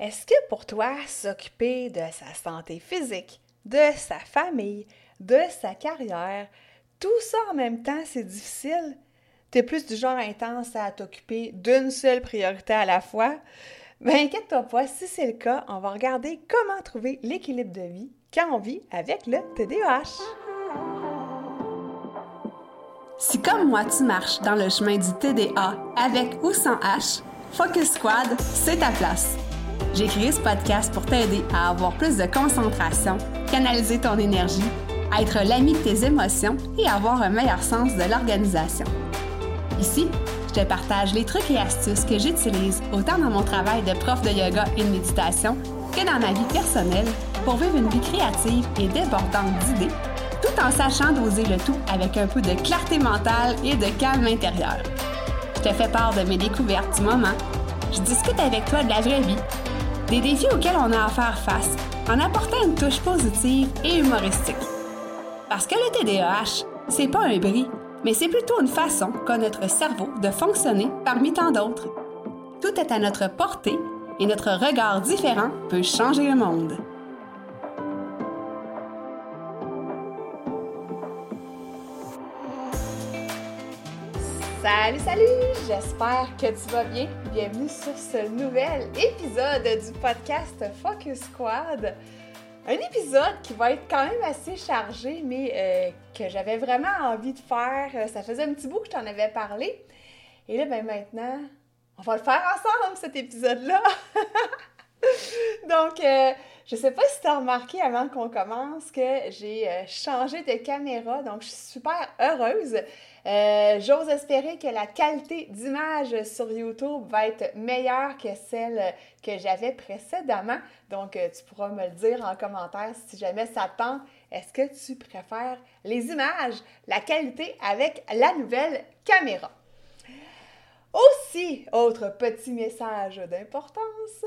Est-ce que pour toi, s'occuper de sa santé physique, de sa famille, de sa carrière, tout ça en même temps, c'est difficile? T'es plus du genre intense à t'occuper d'une seule priorité à la fois? Ben inquiète-toi pas, si c'est le cas, on va regarder comment trouver l'équilibre de vie quand on vit avec le TDAH. Si comme moi tu marches dans le chemin du TDA avec ou sans H, Focus Squad, c'est ta place. J'ai créé ce podcast pour t'aider à avoir plus de concentration, canaliser ton énergie, être l'ami de tes émotions et avoir un meilleur sens de l'organisation. Ici, je te partage les trucs et astuces que j'utilise autant dans mon travail de prof de yoga et de méditation que dans ma vie personnelle pour vivre une vie créative et débordante d'idées, tout en sachant doser le tout avec un peu de clarté mentale et de calme intérieur. Je te fais part de mes découvertes du moment. Je discute avec toi de la vraie vie des défis auxquels on a à faire face en apportant une touche positive et humoristique. Parce que le TDAH, c'est pas un bris, mais c'est plutôt une façon qu'a notre cerveau de fonctionner parmi tant d'autres. Tout est à notre portée et notre regard différent peut changer le monde. Salut, salut! J'espère que tu vas bien. Bienvenue sur ce nouvel épisode du podcast Focus Squad. Un épisode qui va être quand même assez chargé, mais euh, que j'avais vraiment envie de faire. Ça faisait un petit bout que je t'en avais parlé. Et là, ben maintenant, on va le faire ensemble, cet épisode-là. Donc, euh, je sais pas si tu as remarqué avant qu'on commence que j'ai euh, changé de caméra, donc je suis super heureuse. Euh, j'ose espérer que la qualité d'image sur YouTube va être meilleure que celle que j'avais précédemment. Donc, euh, tu pourras me le dire en commentaire si jamais ça. Est-ce que tu préfères les images, la qualité avec la nouvelle caméra? Aussi, autre petit message d'importance,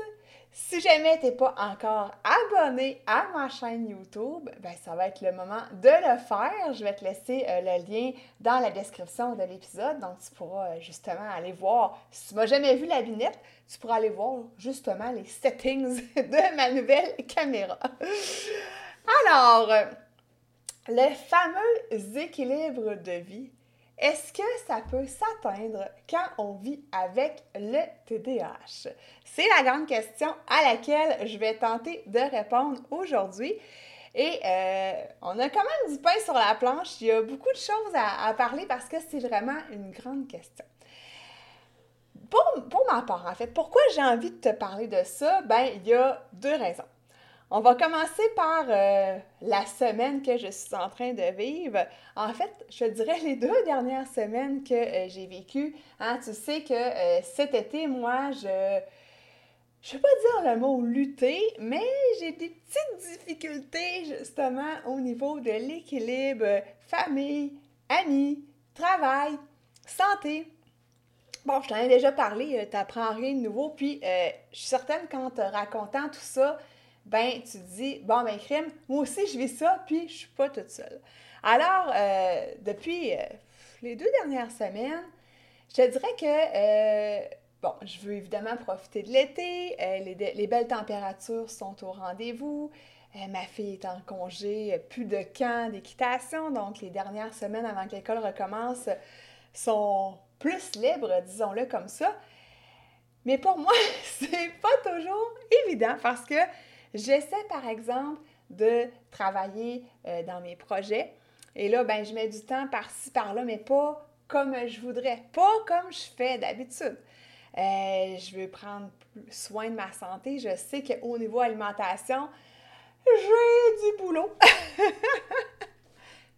si jamais tu n'es pas encore abonné à ma chaîne YouTube, ben ça va être le moment de le faire. Je vais te laisser euh, le lien dans la description de l'épisode. Donc, tu pourras euh, justement aller voir. Si tu m'as jamais vu la lunette, tu pourras aller voir justement les settings de ma nouvelle caméra. Alors, le fameux équilibre de vie est-ce que ça peut s'atteindre quand on vit avec le TDAH? C'est la grande question à laquelle je vais tenter de répondre aujourd'hui. Et euh, on a quand même du pain sur la planche. Il y a beaucoup de choses à, parler parce que c'est vraiment une grande question. Pour, pour ma part, en fait, pourquoi j'ai envie de te parler de ça? Ben, il y a deux raisons. On va commencer par euh, la semaine que je suis en train de vivre. En fait, je dirais les deux dernières semaines que euh, j'ai vécues. Hein, tu sais que euh, cet été, moi, je... Je ne vais pas dire le mot lutter, mais j'ai des petites difficultés justement au niveau de l'équilibre famille, amis, travail, santé. Bon, je t'en ai déjà parlé, tu n'apprends rien de nouveau, puis je suis certaine qu'en te racontant tout ça, ben tu te dis, bon, ben crime, moi aussi je vis ça, puis je suis pas toute seule. Alors, euh, depuis euh, les deux dernières semaines, je te dirais que, euh, bon, je veux évidemment profiter de l'été, les, les, belles températures sont au rendez-vous, ma fille est en congé, plus de camp d'équitation, donc les dernières semaines avant que l'école recommence sont plus libres, disons-le comme ça. Mais pour moi, c'est pas toujours évident parce que J'essaie, par exemple, de travailler euh, dans mes projets. Et là, ben, je mets du temps par-ci, par-là, mais pas comme je voudrais, pas comme je fais d'habitude. Euh, je veux prendre soin de ma santé. Je sais qu'au niveau alimentation, j'ai du boulot.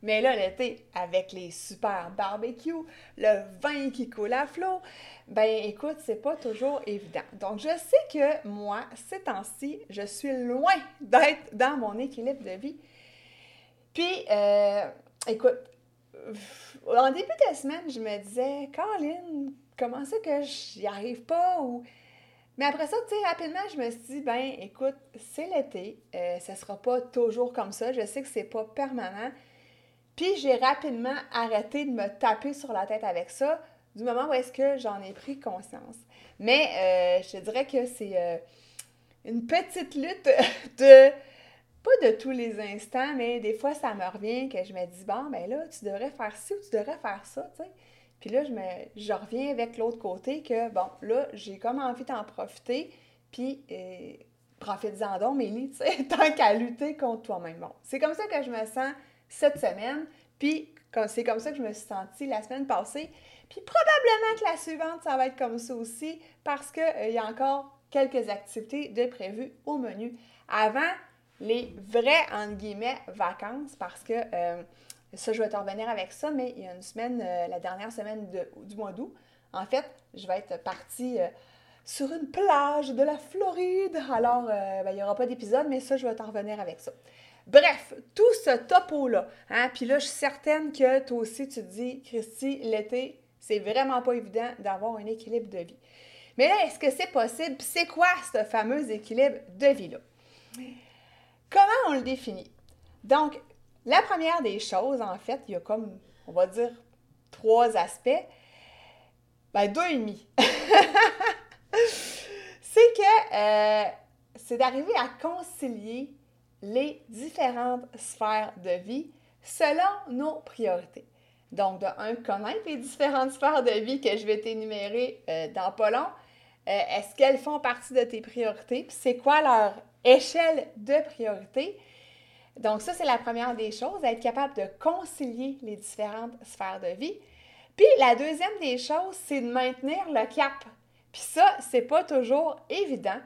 Mais là, l'été, avec les super barbecues, le vin qui coule à flot, ben écoute, c'est pas toujours évident. Donc, je sais que moi, ces temps-ci, je suis loin d'être dans mon équilibre de vie. Puis, euh, écoute, en début de semaine, je me disais, Caroline, comment ça que j'y arrive pas? Ou... Mais après ça, tu sais, rapidement, je me suis dit, ben écoute, c'est l'été, euh, ça sera pas toujours comme ça. Je sais que c'est pas permanent. Puis j'ai rapidement arrêté de me taper sur la tête avec ça du moment où est-ce que j'en ai pris conscience. Mais euh, je te dirais que c'est... Euh, une petite lutte de pas de tous les instants, mais des fois, ça me revient que je me dis, bon, ben là, tu devrais faire ci ou tu devrais faire ça, tu sais. Puis là, je, me, je reviens avec l'autre côté que, bon, là, j'ai comme envie d'en profiter, puis euh, profite-en donc, Mélie, tu sais, tant qu'à lutter contre toi-même. Bon, c'est comme ça que je me sens cette semaine, puis c'est comme ça que je me suis sentie la semaine passée. Puis probablement que la suivante, ça va être comme ça aussi, parce qu'il euh, y a encore quelques activités de prévues au menu. Avant, les vraies, entre guillemets, vacances, parce que euh, ça, je vais te revenir avec ça, mais il y a une semaine, euh, la dernière semaine du mois d'août, en fait, je vais être partie sur une plage de la Floride. Alors, ben, il n'y aura pas d'épisode, mais ça, je vais t'en revenir avec ça. Bref, tout ce topo-là, hein, puis là, je suis certaine que toi aussi, tu te dis, Christy, l'été, c'est vraiment pas évident d'avoir un équilibre de vie. Mais là, est-ce que c'est possible? C'est quoi ce fameux équilibre de vie-là? Comment on le définit? Donc, la première des choses, en fait, il y a comme, on va dire, trois aspects. Ben, deux et demi. c'est que euh, c'est d'arriver à concilier les différentes sphères de vie selon nos priorités. Donc, de un, connaître les différentes sphères de vie que je vais t'énumérer euh, dans pas long. Euh, est-ce qu'elles font partie de tes priorités? c'est quoi leur échelle de priorité? Donc ça, c'est la première des choses, être capable de concilier les différentes sphères de vie. Puis la deuxième des choses, c'est de maintenir le cap. Puis ça, c'est pas toujours évident,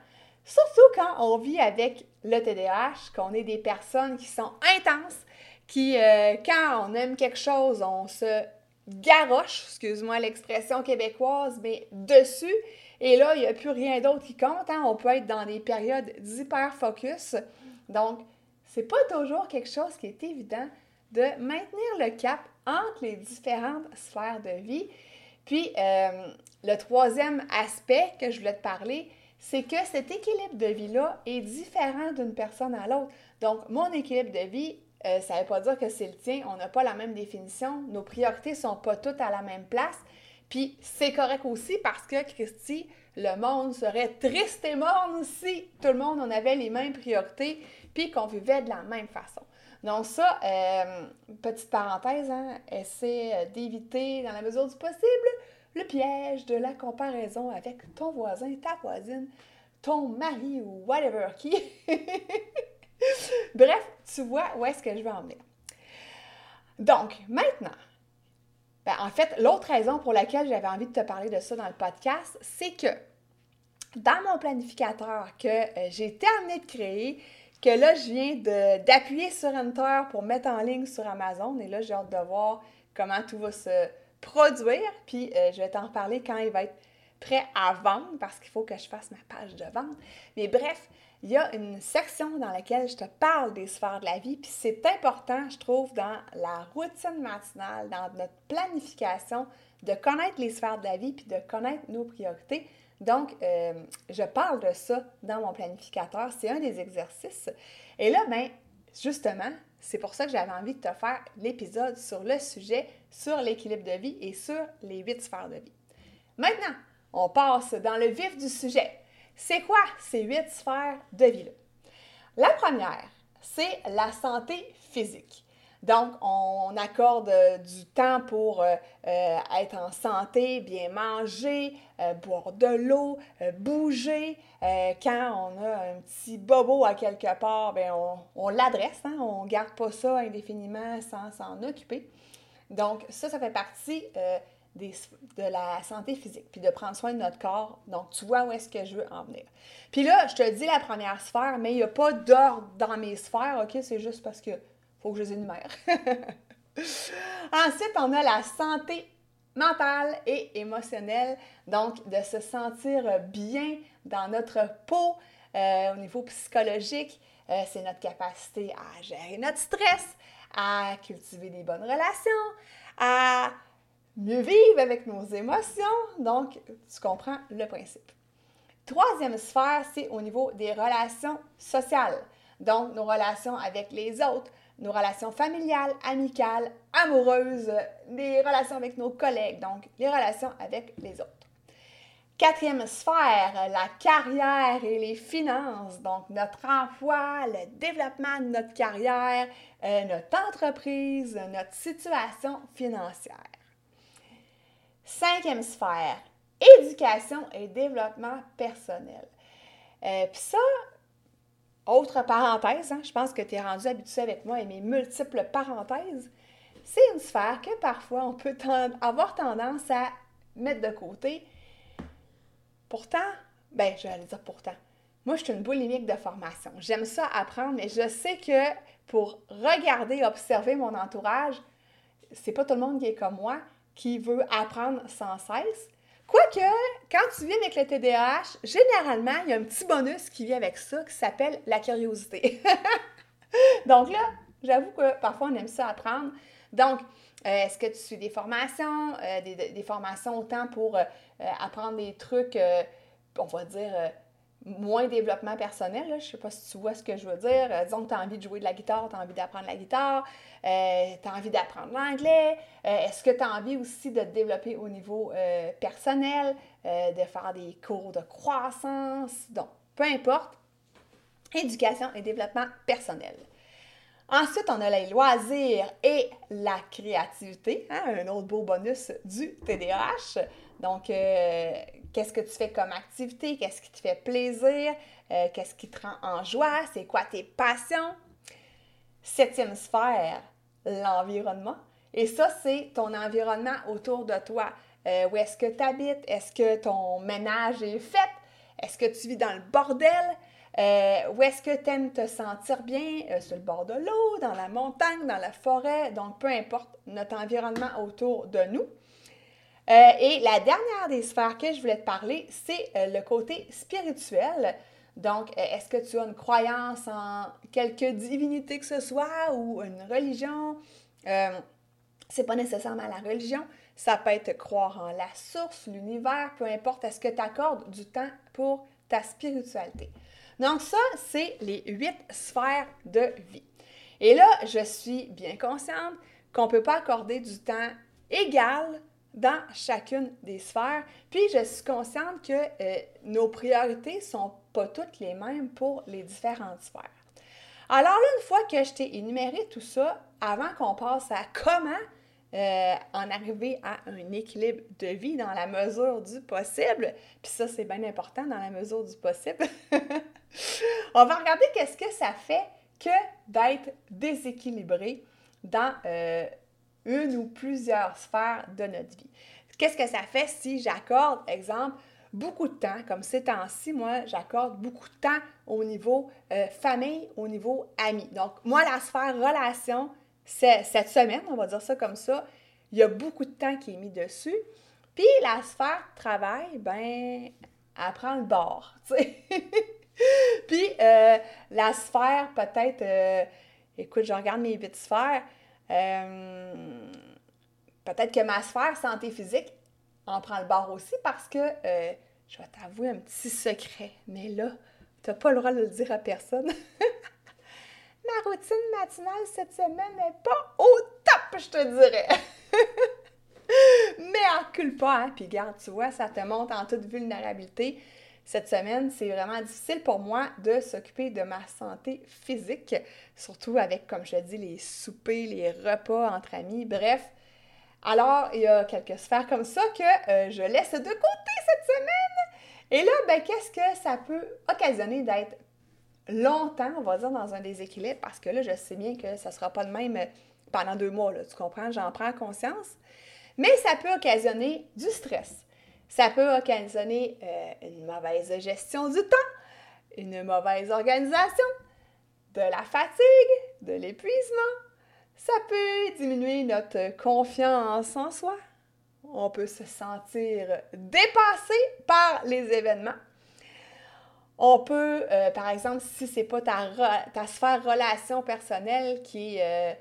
surtout quand on vit avec le TDAH, qu'on est des personnes qui sont intenses, qui, euh, quand on aime quelque chose, on se garoche, excuse-moi l'expression québécoise, mais dessus, et là, il n'y a plus rien d'autre qui compte. Hein. On peut être dans des périodes d'hyper-focus. Donc, c'est pas toujours quelque chose qui est évident de maintenir le cap entre les différentes sphères de vie. Puis, euh, le troisième aspect que je voulais te parler, c'est que cet équilibre de vie-là est différent d'une personne à l'autre. Donc, mon équilibre de vie, euh, ça ne veut pas dire que c'est le tien. On n'a pas la même définition. Nos priorités ne sont pas toutes à la même place. Puis c'est correct aussi parce que, Christy, le monde serait triste et morne si tout le monde en avait les mêmes priorités puis qu'on vivait de la même façon. Donc ça, euh, petite parenthèse, hein, essaie euh, d'éviter dans la mesure du possible le piège de la comparaison avec ton voisin, ta voisine, ton mari ou whatever qui. Bref, tu vois où est-ce que je veux en venir. Donc, maintenant, ben, en fait, l'autre raison pour laquelle j'avais envie de te parler de ça dans le podcast, c'est que dans mon planificateur que euh, j'ai terminé de créer, que là, je viens d'appuyer sur Enter pour mettre en ligne sur Amazon. Et là, j'ai hâte de voir comment tout va se produire. Puis, euh, je vais t'en reparler quand il va être prêt à vendre parce qu'il faut que je fasse ma page de vente. Mais bref, il y a une section dans laquelle je te parle des sphères de la vie, puis c'est important, je trouve, dans la routine matinale, dans notre planification, de connaître les sphères de la vie, puis de connaître nos priorités. Donc, euh, je parle de ça dans mon planificateur, c'est un des exercices. Et là, ben, justement, c'est pour ça que j'avais envie de te faire l'épisode sur le sujet, sur l'équilibre de vie et sur les huit sphères de vie. Maintenant, on passe dans le vif du sujet. C'est quoi ces huit sphères de vie-là? La première, c'est la santé physique. Donc, on accorde euh, du temps pour euh, euh, être en santé, bien manger, boire de l'eau, bouger. quand on a un petit bobo à quelque part, bien, on, l'adresse, hein? on ne garde pas ça indéfiniment sans s'en occuper. Donc, ça, ça fait partie de la santé physique, puis de prendre soin de notre corps. Donc, tu vois où est-ce que je veux en venir. Puis là, je te dis la première sphère, mais il n'y a pas d'ordre dans mes sphères, OK? C'est juste parce que faut que je les énumère. Ensuite, on a la santé mentale et émotionnelle, donc de se sentir bien dans notre peau euh, au niveau psychologique. Euh, c'est notre capacité à gérer notre stress, à cultiver des bonnes relations, à mieux vivre avec nos émotions. Donc, tu comprends le principe. Troisième sphère, c'est au niveau des relations sociales. Donc, nos relations avec les autres, nos relations familiales, amicales, amoureuses, les relations avec nos collègues, donc les relations avec les autres. Quatrième sphère, la carrière et les finances. Donc, notre emploi, le développement de notre carrière, euh, notre entreprise, notre situation financière. Cinquième sphère, éducation et développement personnel. Euh, Puis ça, autre parenthèse, hein, je pense que tu es rendu habitué avec moi et mes multiples parenthèses, c'est une sphère que parfois on peut avoir tendance à mettre de côté. Pourtant, ben, je vais aller dire pourtant. Moi, je suis une boulimique de formation. J'aime ça apprendre, mais je sais que pour regarder, observer mon entourage, c'est pas tout le monde qui est comme moi, qui veut apprendre sans cesse. Quoique, quand tu vis avec le TDAH, généralement, il y a un petit bonus qui vient avec ça qui s'appelle la curiosité. Donc là, j'avoue que parfois on aime ça apprendre. Donc, euh, est-ce que tu suis des formations, euh, des, formations autant pour euh, apprendre des trucs, on va dire, moins développement personnel. Je ne sais pas si tu vois ce que je veux dire. disons que tu as envie de jouer de la guitare, tu as envie d'apprendre la guitare, tu as envie d'apprendre l'anglais. Est-ce que tu as envie aussi de te développer au niveau personnel, de faire des cours de croissance? Donc, peu importe. Éducation et développement personnel. Ensuite, on a les loisirs et la créativité, hein, un autre beau bonus du TDAH. Donc, euh, qu'est-ce que tu fais comme activité? Qu'est-ce qui te fait plaisir? Euh, qu'est-ce qui te rend en joie? C'est quoi tes passions? Septième sphère, l'environnement. Et ça, c'est ton environnement autour de toi. Euh, où est-ce que tu habites? Est-ce que ton ménage est fait? Est-ce que tu vis dans le bordel? Euh, où est-ce que tu aimes te sentir bien? Sur le bord de l'eau, dans la montagne, dans la forêt, donc peu importe notre environnement autour de nous. Euh, et la dernière des sphères que je voulais te parler, c'est le côté spirituel. Donc, est-ce que tu as une croyance en quelque divinité que ce soit ou une religion? c'est pas nécessairement la religion, ça peut être croire en la source, l'univers, peu importe, est-ce que tu accordes du temps pour ta spiritualité? Donc ça, c'est les huit sphères de vie. Et là, je suis bien consciente qu'on ne peut pas accorder du temps égal dans chacune des sphères. Puis je suis consciente que euh, nos priorités ne sont pas toutes les mêmes pour les différentes sphères. Alors une fois que je t'ai énuméré tout ça, avant qu'on passe à comment euh, en arriver à un équilibre de vie dans la mesure du possible, puis ça c'est bien important dans la mesure du possible, On va regarder qu'est-ce que ça fait que d'être déséquilibré dans euh, une ou plusieurs sphères de notre vie. Qu'est-ce que ça fait si j'accorde, exemple, beaucoup de temps, comme ces temps-ci, moi, j'accorde beaucoup de temps au niveau euh, famille, au niveau amis. Donc, moi, la sphère relation, c'est cette semaine, on va dire ça comme ça, il y a beaucoup de temps qui est mis dessus. Puis la sphère travail, ben, elle prend le bord. Puis euh, la sphère, peut-être, euh, écoute, je regarde mes huit sphères. Euh, peut-être que ma sphère santé physique en prend le bord aussi parce que je vais t'avouer un petit secret, mais là, tu n'as pas le droit de le dire à personne. ma routine matinale cette semaine n'est pas au top, je te dirais. mais recule pas, hein? Puis garde, tu vois, ça te monte en toute vulnérabilité cette semaine, c'est vraiment difficile pour moi de s'occuper de ma santé physique, surtout avec, comme je dis, les soupers, les repas entre amis, bref. Alors, il y a quelques sphères comme ça que euh, je laisse de côté cette semaine. Et là, ben, qu'est-ce que ça peut occasionner d'être longtemps, on va dire, dans un déséquilibre, parce que là, je sais bien que ça ne sera pas le même pendant deux mois, tu comprends? J'en prends conscience. Mais ça peut occasionner du stress. Ça peut occasionner euh, une mauvaise gestion du temps, une mauvaise organisation, de la fatigue, de l'épuisement. Ça peut diminuer notre confiance en soi. On peut se sentir dépassé par les événements. On peut, euh, par exemple, si ce n'est pas ta, ta, sphère relation personnelle qui, euh,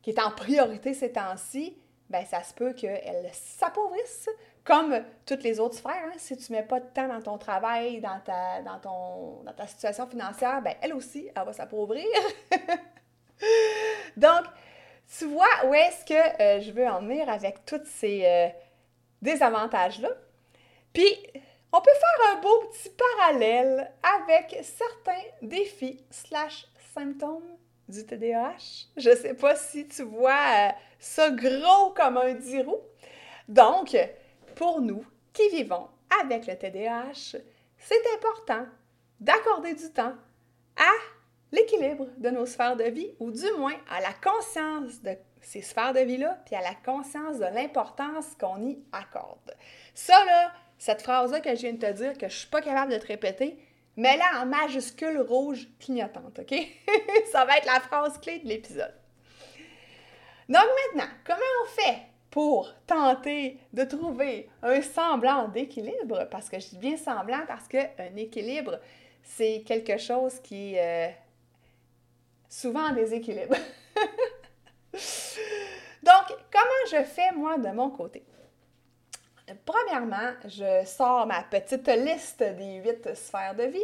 qui est en priorité ces temps-ci, ben ça se peut qu'elle s'appauvrisse comme toutes les autres sphères, hein, si tu ne mets pas de temps dans ton travail, dans ta, dans ton, dans ta situation financière, ben elle aussi, elle va s'appauvrir. Donc, tu vois où est-ce que euh, je veux en venir avec tous ces euh, désavantages-là. Puis, on peut faire un beau petit parallèle avec certains défis slash symptômes du TDAH. Je ne sais pas si tu vois euh, ça gros comme un dix Donc, pour nous qui vivons avec le TDAH, c'est important d'accorder du temps à l'équilibre de nos sphères de vie, ou du moins à la conscience de ces sphères de vie-là, puis à la conscience de l'importance qu'on y accorde. Ça, là, cette phrase-là que je viens de te dire, que je suis pas capable de te répéter, mais là en majuscule rouge clignotante, OK? Ça va être la phrase clé de l'épisode. Donc maintenant, comment on fait pour tenter de trouver un semblant d'équilibre? Parce que je dis bien semblant parce qu'un équilibre, c'est quelque chose qui est euh, souvent en déséquilibre. Donc, comment je fais moi de mon côté? Premièrement, je sors ma petite liste des huit sphères de vie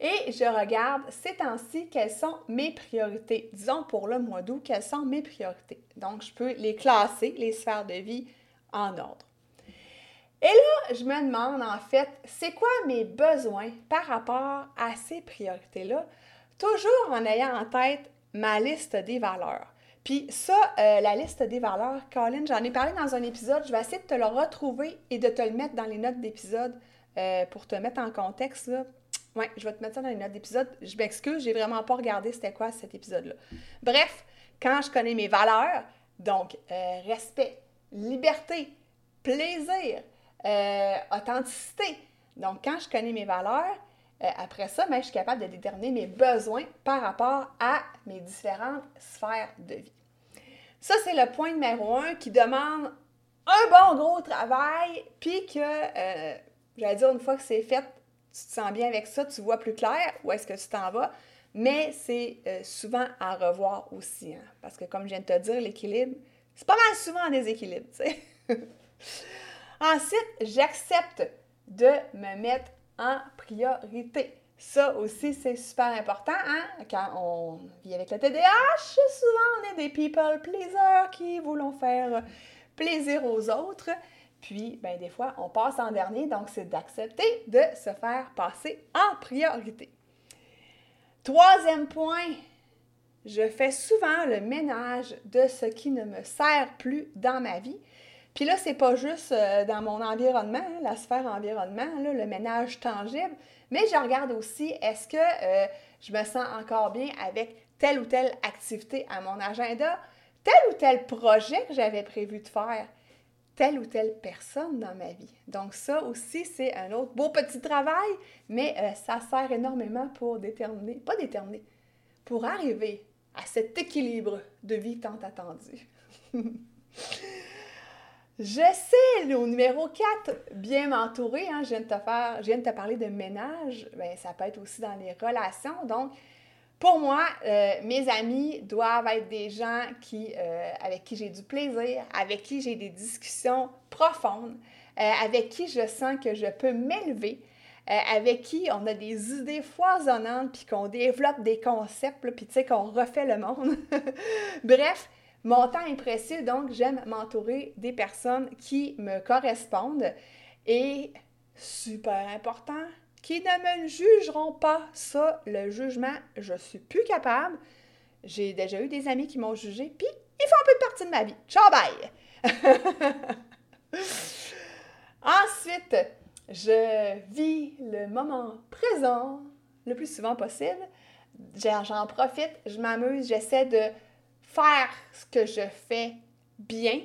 et je regarde ces temps-ci quelles sont mes priorités. Disons pour le mois d'août, quelles sont mes priorités. Donc, je peux les classer, les sphères de vie, en ordre. Et là, je me demande en fait, c'est quoi mes besoins par rapport à ces priorités-là, toujours en ayant en tête ma liste des valeurs. Puis ça, euh, la liste des valeurs, Colin, j'en ai parlé dans un épisode. Je vais essayer de te le retrouver et de te le mettre dans les notes d'épisode euh, pour te mettre en contexte. Oui, je vais te mettre ça dans les notes d'épisode. Je m'excuse, j'ai vraiment pas regardé c'était quoi cet épisode-là. Bref, quand je connais mes valeurs, donc euh, respect, liberté, plaisir, authenticité. Donc, quand je connais mes valeurs, euh, après ça, ben, je suis capable de déterminer mes besoins par rapport à mes différentes sphères de vie. Ça, c'est le point numéro un qui demande un bon gros travail, puis que, euh, j'allais dire, une fois que c'est fait, tu te sens bien avec ça, tu vois plus clair où est-ce que tu t'en vas, mais c'est euh, souvent à revoir aussi, hein, parce que comme je viens de te dire, l'équilibre, c'est pas mal souvent en déséquilibre. Ensuite, j'accepte de me mettre en priorité. Ça aussi, c'est super important. Hein? Quand on vit avec le TDAH, souvent on est des people pleasers qui voulons faire plaisir aux autres. Puis, ben, des fois, on passe en dernier, donc c'est d'accepter de se faire passer en priorité. Troisième point, je fais souvent le ménage de ce qui ne me sert plus dans ma vie. Puis là, c'est pas juste euh, dans mon environnement, hein, la sphère environnement, le ménage tangible, mais je regarde aussi est-ce que euh, je me sens encore bien avec telle ou telle activité à mon agenda, tel ou tel projet que j'avais prévu de faire, telle ou telle personne dans ma vie. Donc ça aussi, c'est un autre beau petit travail, mais euh, ça sert énormément pour déterminer, pas déterminer, pour arriver à cet équilibre de vie tant attendu. Je sais, au numéro 4, bien m'entourer. Hein, je, viens de te faire, je viens de te parler de ménage. Bien, ça peut être aussi dans les relations. Donc, pour moi, euh, mes amis doivent être des gens qui, euh, avec qui j'ai du plaisir, avec qui j'ai des discussions profondes, euh, avec qui je sens que je peux m'élever, avec qui on a des idées foisonnantes, puis qu'on développe des concepts, puis tu sais, qu'on refait le monde. Bref, mon temps est précieux, donc j'aime m'entourer des personnes qui me correspondent et, super important, qui ne me jugeront pas. Ça, le jugement, je suis plus capable. J'ai déjà eu des amis qui m'ont jugé, puis ils font un peu partie de ma vie. Ciao, bye! Ensuite, je vis le moment présent le plus souvent possible. J'en profite, je m'amuse, j'essaie de faire ce que je fais bien.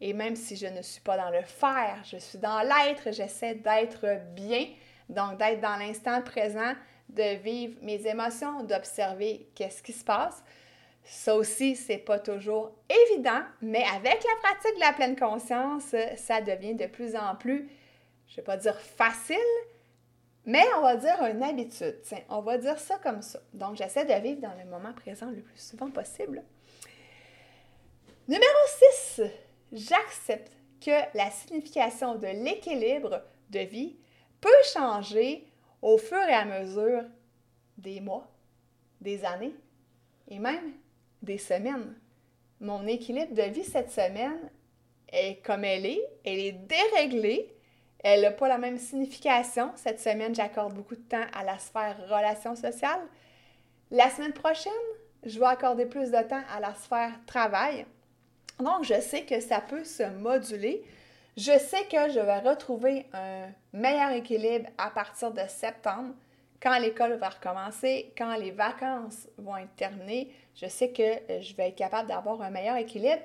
Et même si je ne suis pas dans le faire, je suis dans l'être, j'essaie d'être bien, donc d'être dans l'instant présent, de vivre mes émotions, d'observer qu'est-ce qui se passe. Ça aussi, c'est pas toujours évident, mais avec la pratique de la pleine conscience, ça devient de plus en plus, je vais pas dire facile, mais on va dire une habitude. Tiens, on va dire ça comme ça. Donc, j'essaie de vivre dans le moment présent le plus souvent possible. Numéro 6, j'accepte que la signification de l'équilibre de vie peut changer au fur et à mesure des mois, des années et même des semaines. Mon équilibre de vie cette semaine est comme elle est, elle est déréglée Elle n'a pas la même signification. Cette semaine, j'accorde beaucoup de temps à la sphère relations sociales. La semaine prochaine, je vais accorder plus de temps à la sphère travail. Donc, je sais que ça peut se moduler. Je sais que je vais retrouver un meilleur équilibre à partir de septembre, quand l'école va recommencer, quand les vacances vont être terminées. Je sais que euh, je vais être capable d'avoir un meilleur équilibre.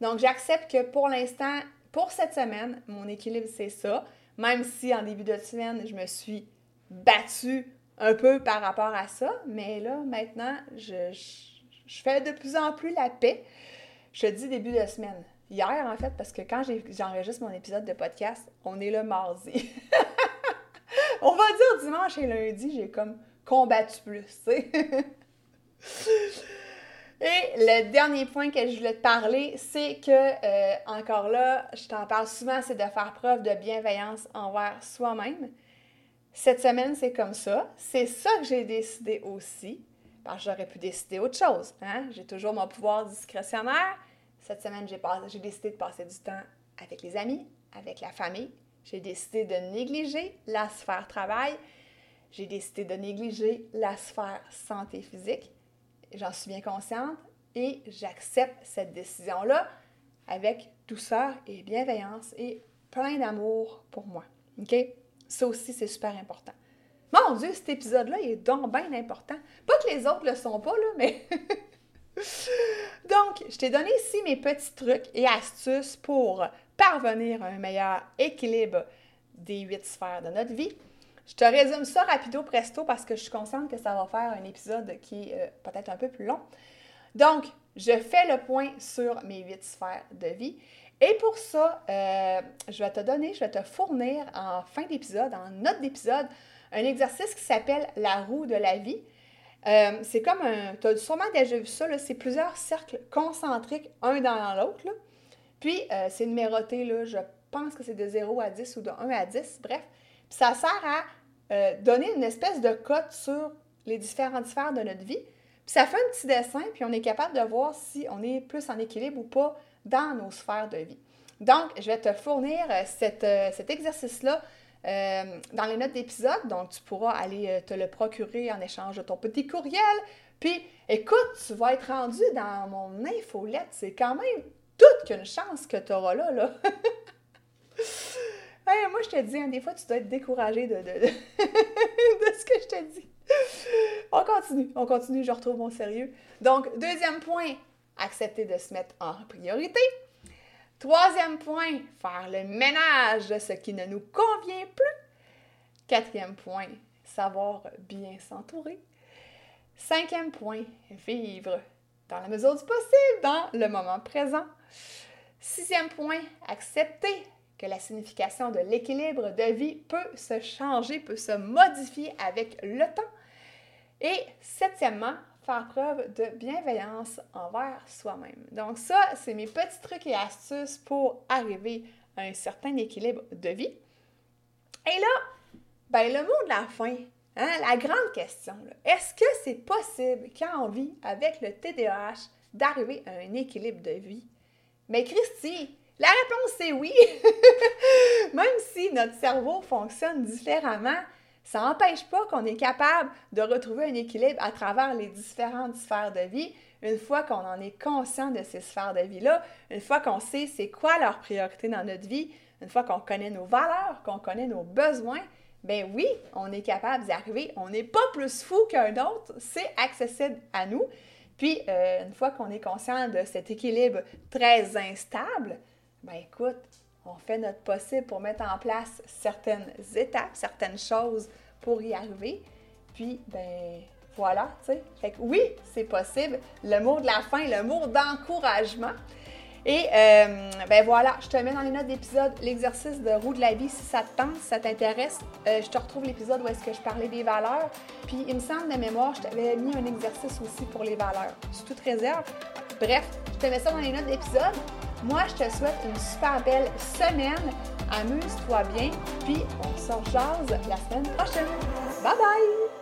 Donc, j'accepte que pour l'instant, pour cette semaine, mon équilibre, c'est ça. Même si en début de semaine, je me suis battue un peu par rapport à ça. Mais là, maintenant, je, fais de plus en plus la paix. Je dis début de semaine. Hier, en fait, parce que quand j'enregistre mon épisode de podcast, on est le mardi. on va dire dimanche et lundi, j'ai comme combattu plus, tu sais. Et le dernier point que je voulais te parler, c'est que, euh, encore là, je t'en parle souvent, c'est de faire preuve de bienveillance envers soi-même. Cette semaine, c'est comme ça. C'est ça que j'ai décidé aussi. Parce que j'aurais pu décider autre chose. Hein? J'ai toujours mon pouvoir discrétionnaire. Cette semaine, j'ai décidé de passer du temps avec les amis, avec la famille. J'ai décidé de négliger la sphère travail. J'ai décidé de négliger la sphère santé physique. J'en suis bien consciente et j'accepte cette décision-là avec douceur et bienveillance et plein d'amour pour moi. OK? Ça aussi, c'est super important. Mon Dieu, cet épisode-là, est donc bien important. Pas que les autres le sont pas, là, mais. donc, je t'ai donné ici mes petits trucs et astuces pour parvenir à un meilleur équilibre des huit sphères de notre vie. Je te résume ça rapido presto parce que je suis consciente que ça va faire un épisode qui est euh, peut-être un peu plus long. Donc, je fais le point sur mes huit sphères de vie. Et pour ça, euh, je vais te donner, je vais te fournir en fin d'épisode, en note d'épisode, un exercice qui s'appelle la roue de la vie. Euh, c'est comme un. Tu as sûrement déjà vu ça, c'est plusieurs cercles concentriques, un dans l'autre. Puis, euh, c'est numéroté, je pense que c'est de 0 à 10 ou de 1 à 10, bref. Puis, ça sert à euh, donner une espèce de cote sur les différentes sphères de notre vie. Puis, ça fait un petit dessin, puis on est capable de voir si on est plus en équilibre ou pas dans nos sphères de vie. Donc, je vais te fournir cet exercice-là euh, dans les notes d'épisode. Donc, tu pourras aller euh, te le procurer en échange de ton petit courriel. Puis, écoute, tu vas être rendu dans mon infolette. C'est quand même toute qu'une chance que tu auras là. là. moi, je te dis, hein, des fois, tu dois être découragé de, de, de, ce que je te dis. On continue, on continue, je retrouve mon sérieux. Donc, deuxième point, accepter de se mettre en priorité. Troisième point, faire le ménage de ce qui ne nous convient plus. Quatrième point, savoir bien s'entourer. Cinquième point, vivre dans la mesure du possible, dans le moment présent. Sixième point, accepter que la signification de l'équilibre de vie peut se changer, peut se modifier avec le temps. Et septièmement, preuve de bienveillance envers soi-même. Donc ça, c'est mes petits trucs et astuces pour arriver à un certain équilibre de vie. Et là, ben, le mot de la fin, hein, la grande question, est-ce que c'est possible quand on vit avec le TDAH d'arriver à un équilibre de vie? Mais Christy, la réponse c'est oui. Même si notre cerveau fonctionne différemment, ça n'empêche pas qu'on est capable de retrouver un équilibre à travers les différentes sphères de vie une fois qu'on en est conscient de ces sphères de vie-là, une fois qu'on sait c'est quoi leur priorité dans notre vie, une fois qu'on connaît nos valeurs, qu'on connaît nos besoins, ben oui, on est capable d'y arriver. On n'est pas plus fou qu'un autre, c'est accessible à nous. Puis, euh, une fois qu'on est conscient de cet équilibre très instable, ben écoute, on fait notre possible pour mettre en place certaines étapes, certaines choses pour y arriver. Puis, ben voilà, tu sais. Fait que oui, c'est possible. Le mot de la fin, le mot d'encouragement. Et euh, ben voilà, je te mets dans les notes d'épisode l'exercice de roue de la vie si ça te tente, si ça t'intéresse. Euh, je te retrouve l'épisode où est-ce que je parlais des valeurs. Puis il me semble de mémoire, je t'avais mis un exercice aussi pour les valeurs. C'est toute réserve. Bref, je te mets ça dans les notes d'épisode. Moi, je te souhaite une super belle semaine. Amuse-toi bien, puis on se jase la semaine prochaine. Bye bye!